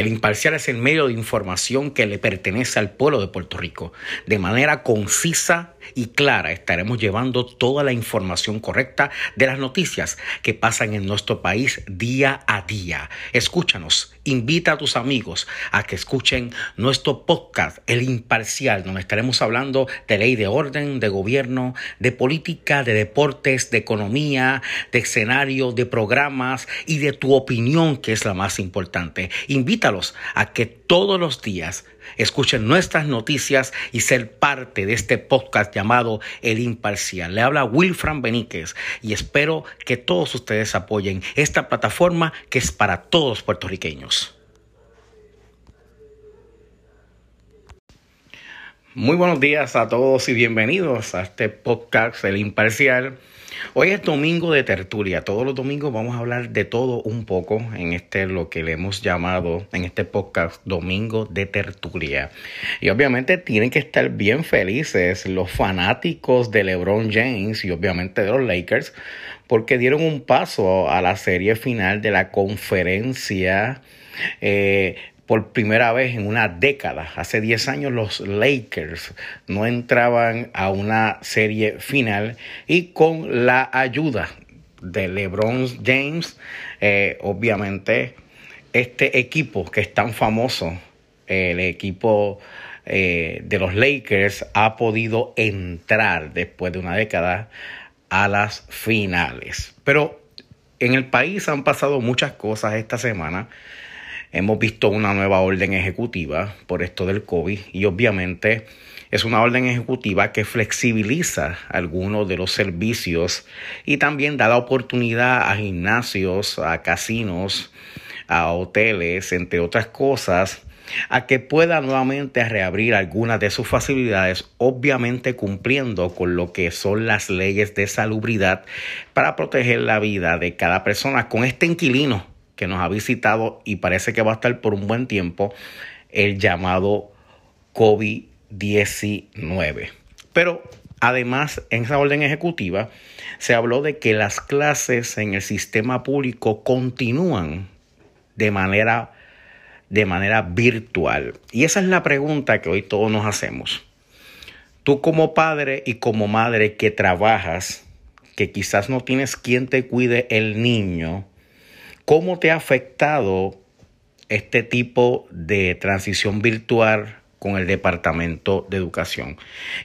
El imparcial es el medio de información que le pertenece al pueblo de Puerto Rico. De manera concisa y clara estaremos llevando toda la información correcta de las noticias que pasan en nuestro país día a día. Escúchanos, invita a tus amigos a que escuchen nuestro podcast El Imparcial, donde estaremos hablando de ley de orden, de gobierno, de política, de deportes, de economía, de escenario, de programas y de tu opinión, que es la más importante. A que todos los días escuchen nuestras noticias y ser parte de este podcast llamado El Imparcial. Le habla Wilfran Beníquez y espero que todos ustedes apoyen esta plataforma que es para todos puertorriqueños. Muy buenos días a todos y bienvenidos a este podcast El Imparcial. Hoy es domingo de tertulia. Todos los domingos vamos a hablar de todo un poco en este lo que le hemos llamado en este podcast Domingo de tertulia. Y obviamente tienen que estar bien felices los fanáticos de LeBron James y obviamente de los Lakers porque dieron un paso a la serie final de la conferencia eh, por primera vez en una década. Hace 10 años los Lakers no entraban a una serie final y con la ayuda de LeBron James, eh, obviamente este equipo que es tan famoso, el equipo eh, de los Lakers ha podido entrar después de una década a las finales. Pero en el país han pasado muchas cosas esta semana Hemos visto una nueva orden ejecutiva por esto del COVID y obviamente es una orden ejecutiva que flexibiliza algunos de los servicios y también da la oportunidad a gimnasios, a casinos, a hoteles, entre otras cosas, a que pueda nuevamente reabrir algunas de sus facilidades, obviamente cumpliendo con lo que son las leyes de salubridad para proteger la vida de cada persona con este inquilino que nos ha visitado y parece que va a estar por un buen tiempo, el llamado COVID-19. Pero además, en esa orden ejecutiva se habló de que las clases en el sistema público continúan de manera, de manera virtual. Y esa es la pregunta que hoy todos nos hacemos. Tú como padre y como madre que trabajas, que quizás no tienes quien te cuide el niño, ¿Cómo te ha afectado este tipo de transición virtual con el Departamento de Educación?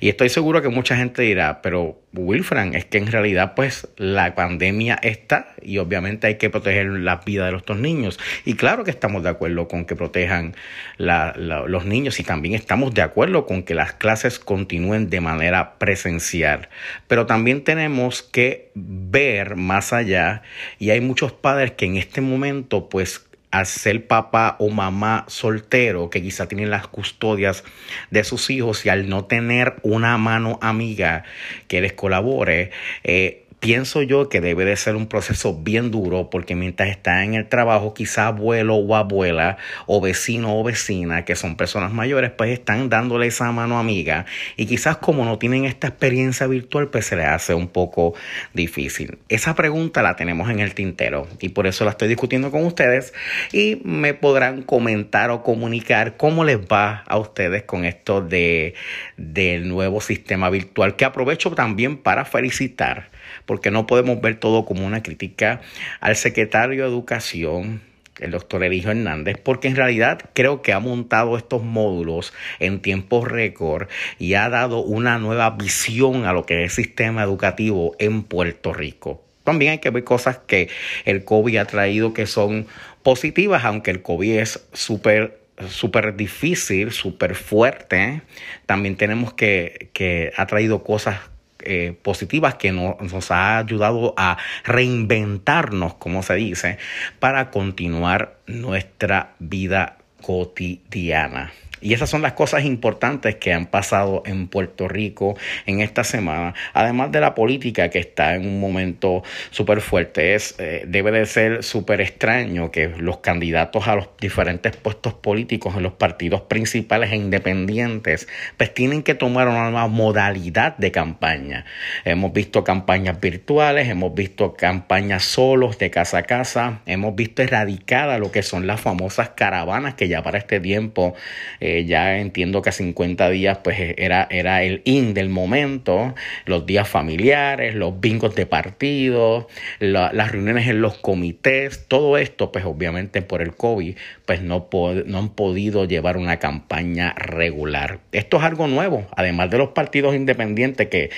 Y estoy seguro que mucha gente dirá, pero Wilfran, es que en realidad pues la pandemia está y obviamente hay que proteger la vida de los niños. Y claro que estamos de acuerdo con que protejan los niños y también estamos de acuerdo con que las clases continúen de manera presencial. Pero también tenemos que ver más allá y hay muchos padres que en este momento pues al ser papá o mamá soltero que quizá tienen las custodias de sus hijos y al no tener una mano amiga que les colabore, eh, pienso yo que debe de ser un proceso bien duro porque mientras está en el trabajo, quizá abuelo o abuela o vecino o vecina, que son personas mayores, pues están dándole esa mano amiga y quizás como no tienen esta experiencia virtual, pues se les hace un poco difícil. Esa pregunta la tenemos en el tintero y por eso la estoy discutiendo con ustedes y me podrán comentar o comunicar cómo les va a ustedes con esto de, del nuevo sistema virtual que aprovecho también para felicitar porque no podemos ver todo como una crítica al secretario de Educación, el doctor Elijo Hernández, porque en realidad creo que ha montado estos módulos en tiempo récord y ha dado una nueva visión a lo que es el sistema educativo en Puerto Rico. También hay que ver cosas que el COVID ha traído que son positivas, aunque el COVID es súper súper difícil, súper fuerte. También tenemos que, que ha traído cosas eh, positivas que nos ha ayudado a reinventarnos, como se dice, para continuar nuestra vida cotidiana. Y esas son las cosas importantes que han pasado en Puerto Rico en esta semana. Además de la política que está en un momento súper fuerte. Es, eh, debe de ser súper extraño que los candidatos a los diferentes puestos políticos en los partidos principales e independientes pues tienen que tomar una nueva modalidad de campaña. Hemos visto campañas virtuales, hemos visto campañas solos de casa a casa, hemos visto erradicada lo que son las famosas caravanas que ya para este tiempo... Eh, ya entiendo que a 50 días pues era, era el in del momento, los días familiares, los bingos de partido, las reuniones en los comités, todo esto pues obviamente por el COVID pues no, no han podido llevar una campaña regular. Esto es algo nuevo, además de los partidos independientes que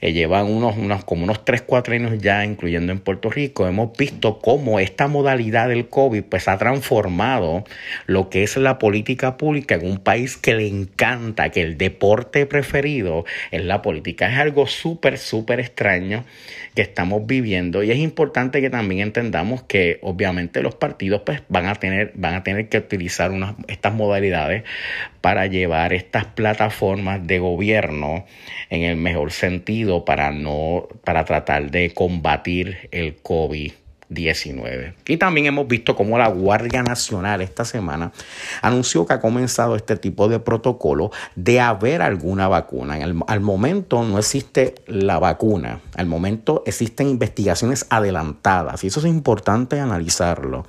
eh, llevan unos, unos, como unos 3, 4 años ya, incluyendo en Puerto Rico, hemos visto cómo esta modalidad del COVID pues ha transformado lo que es la política pública en un país que le encanta, que el deporte preferido es la política. Es algo súper, súper extraño que estamos viviendo y es importante que también entendamos que obviamente los partidos pues van a tener, van a tener que utilizar unas, estas modalidades para llevar estas plataformas de gobierno en el mejor sentido para no, para tratar de combatir el COVID. 19. Y también hemos visto cómo la Guardia Nacional esta semana anunció que ha comenzado este tipo de protocolo de haber alguna vacuna. al momento no existe la vacuna, al momento existen investigaciones adelantadas y eso es importante analizarlo.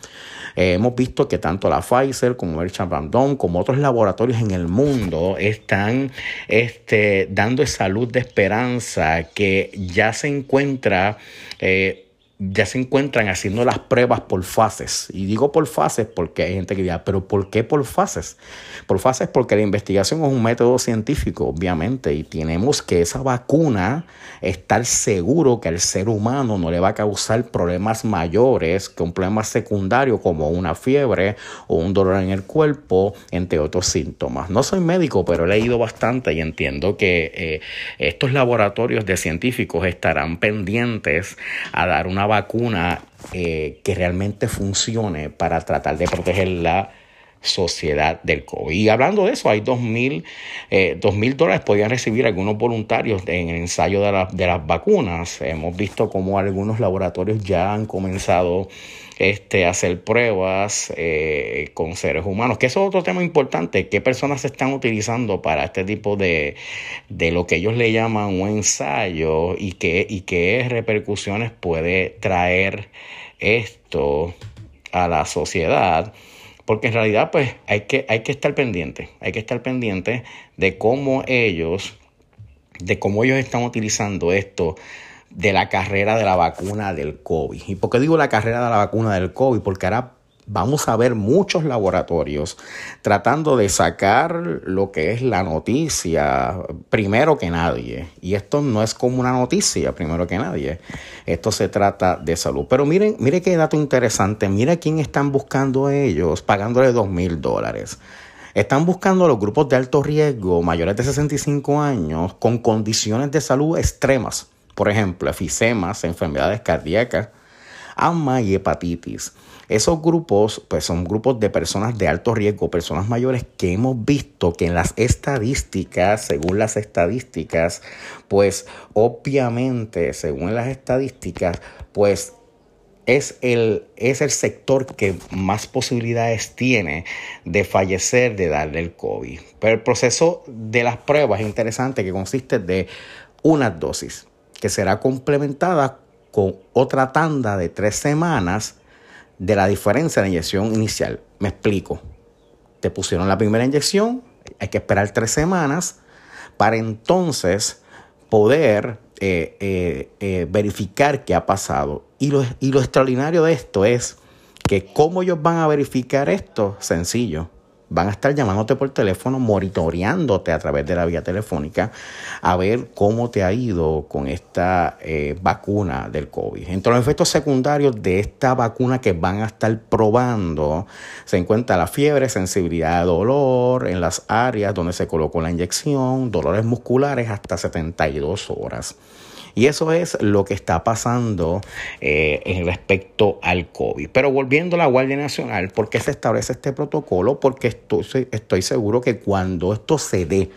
Eh, hemos visto que tanto la Pfizer como el Champandón como otros laboratorios en el mundo están este, dando salud de esperanza que ya se encuentra eh, ya se encuentran haciendo las pruebas por fases. Y digo por fases porque hay gente que dirá, pero ¿por qué por fases? Por fases porque la investigación es un método científico, obviamente, y tenemos que esa vacuna estar seguro que al ser humano no le va a causar problemas mayores que un problema secundario como una fiebre o un dolor en el cuerpo, entre otros síntomas. No soy médico, pero he leído bastante y entiendo que eh, estos laboratorios de científicos estarán pendientes a dar una vacuna eh, que realmente funcione para tratar de proteger la sociedad del COVID. Y hablando de eso, hay dos mil, eh, dólares podían recibir algunos voluntarios en el ensayo de, de, las vacunas. Hemos visto cómo algunos laboratorios ya han comenzado este, hacer pruebas eh, con seres humanos, que eso es otro tema importante, qué personas se están utilizando para este tipo de, de lo que ellos le llaman un ensayo y qué, y qué repercusiones puede traer esto a la sociedad. Porque en realidad, pues, hay que, hay que estar pendiente, hay que estar pendiente de cómo ellos, de cómo ellos están utilizando esto de la carrera de la vacuna del COVID. ¿Y por qué digo la carrera de la vacuna del COVID? Porque ahora vamos a ver muchos laboratorios tratando de sacar lo que es la noticia primero que nadie. Y esto no es como una noticia primero que nadie. Esto se trata de salud. Pero miren, miren qué dato interesante. Mira quién están buscando ellos pagándole dos mil dólares. Están buscando a los grupos de alto riesgo mayores de 65 años con condiciones de salud extremas por ejemplo, efisemas, enfermedades cardíacas, asma y hepatitis. Esos grupos, pues son grupos de personas de alto riesgo, personas mayores que hemos visto que en las estadísticas, según las estadísticas, pues obviamente, según las estadísticas, pues es el, es el sector que más posibilidades tiene de fallecer de darle el COVID. Pero el proceso de las pruebas es interesante que consiste de unas dosis que será complementada con otra tanda de tres semanas de la diferencia de la inyección inicial. Me explico. Te pusieron la primera inyección, hay que esperar tres semanas para entonces poder eh, eh, eh, verificar qué ha pasado. Y lo, y lo extraordinario de esto es que cómo ellos van a verificar esto, sencillo van a estar llamándote por teléfono, monitoreándote a través de la vía telefónica a ver cómo te ha ido con esta eh, vacuna del COVID. Entre los efectos secundarios de esta vacuna que van a estar probando se encuentra la fiebre, sensibilidad de dolor en las áreas donde se colocó la inyección, dolores musculares hasta 72 horas. Y eso es lo que está pasando eh, en respecto al COVID. Pero volviendo a la Guardia Nacional, ¿por qué se establece este protocolo? Porque estoy, estoy seguro que cuando esto se dé,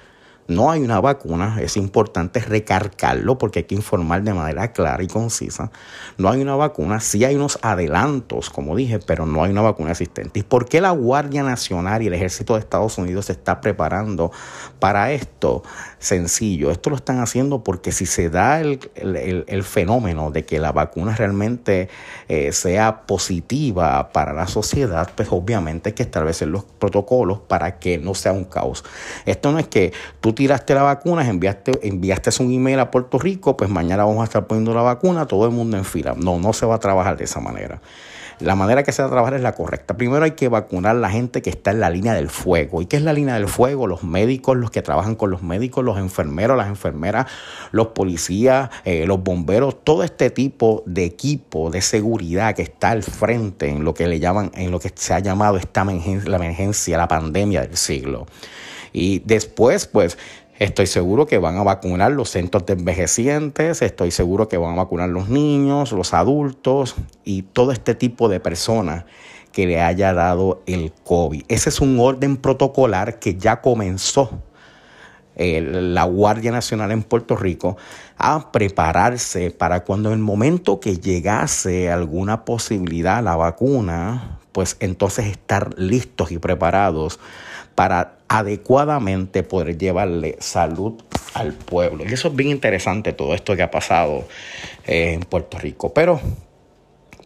no hay una vacuna, es importante recargarlo porque hay que informar de manera clara y concisa. No hay una vacuna, sí hay unos adelantos, como dije, pero no hay una vacuna existente. ¿Y por qué la Guardia Nacional y el Ejército de Estados Unidos se está preparando para esto? Sencillo, esto lo están haciendo porque si se da el, fenómeno de que la vacuna realmente eh, sea positiva para la sociedad, pues obviamente hay que establecer los protocolos para que no sea un caos. Esto no es que tú tiraste la vacuna, enviaste, enviaste un email a Puerto Rico, pues mañana vamos a estar poniendo la vacuna, todo el mundo en fila. No, no se va a trabajar de esa manera. La manera que se va a trabajar es la correcta. Primero hay que vacunar a la gente que está en la línea del fuego. ¿Y qué es la línea del fuego? Los médicos, los que trabajan con los médicos, los enfermeros, las enfermeras, los policías, eh, los bomberos, todo este tipo de equipo de seguridad que está al frente en lo que le llaman, en lo que se ha llamado esta la emergencia, la pandemia del siglo. Y después, pues, estoy seguro que van a vacunar los centros de envejecientes, estoy seguro que van a vacunar los niños, los adultos y todo este tipo de personas que le haya dado el COVID. Ese es un orden protocolar que ya comenzó eh, la Guardia Nacional en Puerto Rico a prepararse para cuando en el momento que llegase alguna posibilidad la vacuna, pues entonces estar listos y preparados para adecuadamente poder llevarle salud al pueblo. Y eso es bien interesante, todo esto que ha pasado eh, en Puerto Rico. Pero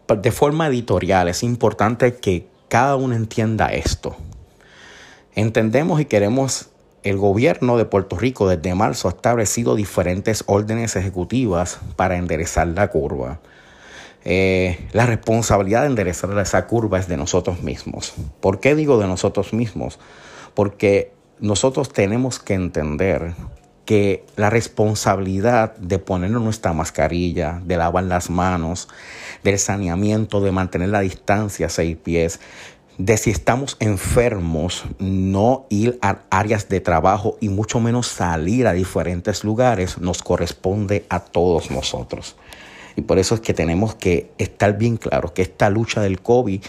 pues, de forma editorial es importante que cada uno entienda esto. Entendemos y queremos, el gobierno de Puerto Rico desde marzo ha establecido diferentes órdenes ejecutivas para enderezar la curva. Eh, la responsabilidad de enderezar esa curva es de nosotros mismos. ¿Por qué digo de nosotros mismos? porque nosotros tenemos que entender que la responsabilidad de ponernos nuestra mascarilla, de lavar las manos, del saneamiento, de mantener la distancia seis pies, de si estamos enfermos, no ir a áreas de trabajo y mucho menos salir a diferentes lugares, nos corresponde a todos nosotros. Y por eso es que tenemos que estar bien claros que esta lucha del COVID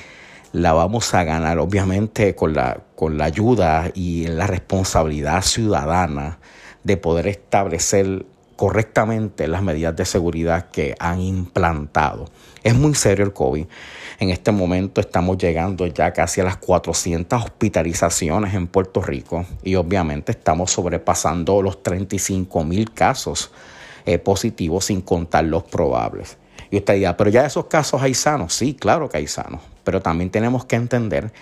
la vamos a ganar, obviamente, con la, con la ayuda y la responsabilidad ciudadana de poder establecer correctamente las medidas de seguridad que han implantado. Es muy serio el COVID. En este momento estamos llegando ya casi a las 400 hospitalizaciones en Puerto Rico y obviamente estamos sobrepasando los 35 mil casos eh, positivos sin contar los probables. Y usted dirá, pero ya esos casos hay sanos. Sí, claro que hay sanos. Pero también tenemos que entender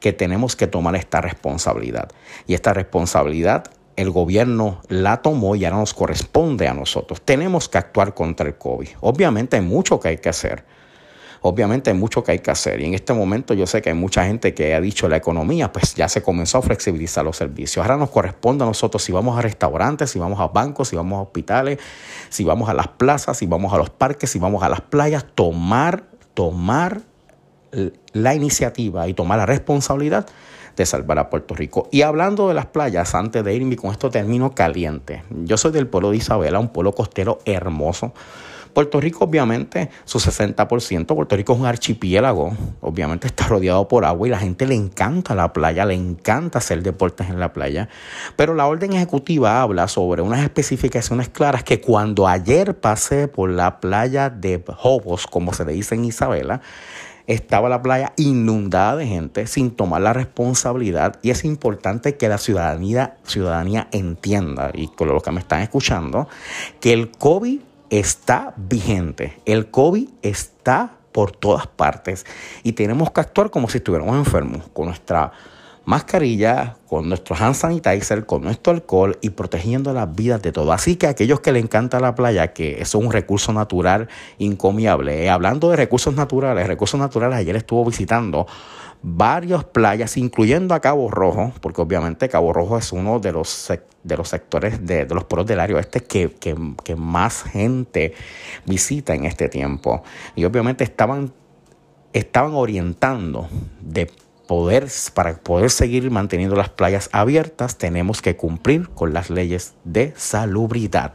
que tenemos que tomar esta responsabilidad. Y esta responsabilidad el gobierno la tomó y ahora nos corresponde a nosotros. Tenemos que actuar contra el COVID. Obviamente hay mucho que hay que hacer. Obviamente hay mucho que hay que hacer y en este momento yo sé que hay mucha gente que ha dicho la economía, pues ya se comenzó a flexibilizar los servicios. Ahora nos corresponde a nosotros si vamos a restaurantes, si vamos a bancos, si vamos a hospitales, si vamos a las plazas, si vamos a los parques, si vamos a las playas, tomar, tomar la iniciativa y tomar la responsabilidad salvar a Puerto Rico. Y hablando de las playas, antes de irme con esto termino caliente. Yo soy del pueblo de Isabela, un pueblo costero hermoso Puerto Rico, obviamente, su 60%, Puerto Rico es un archipiélago, obviamente está rodeado por agua y la gente le encanta la playa, le encanta hacer deportes en la playa. Pero la orden ejecutiva habla sobre unas especificaciones claras que cuando ayer pasé por la playa de Jobos, como se le dice en Isabela, estaba la playa inundada de gente sin tomar la responsabilidad y es importante que la ciudadanía, ciudadanía entienda, y con los que me están escuchando, que el COVID está vigente. El COVID está por todas partes y tenemos que actuar como si estuviéramos enfermos, con nuestra mascarilla, con nuestro hand sanitizer, con nuestro alcohol y protegiendo las vidas de todos. Así que aquellos que le encanta la playa, que es un recurso natural incomiable, eh, hablando de recursos naturales, recursos naturales, ayer estuvo visitando varias playas, incluyendo a Cabo Rojo, porque obviamente Cabo Rojo es uno de los, de los sectores de, los pueblos del área oeste que, que, más gente visita en este tiempo. Y obviamente estaban, estaban orientando de poder, para poder seguir manteniendo las playas abiertas, tenemos que cumplir con las leyes de salubridad.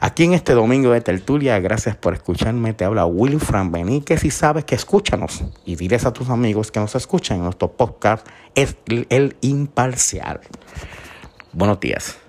Aquí en este domingo de tertulia, gracias por escucharme. Te habla Wilfran Benítez y sabes que escúchanos y diles a tus amigos que nos escuchan en nuestro podcast, El, el Imparcial. Buenos días.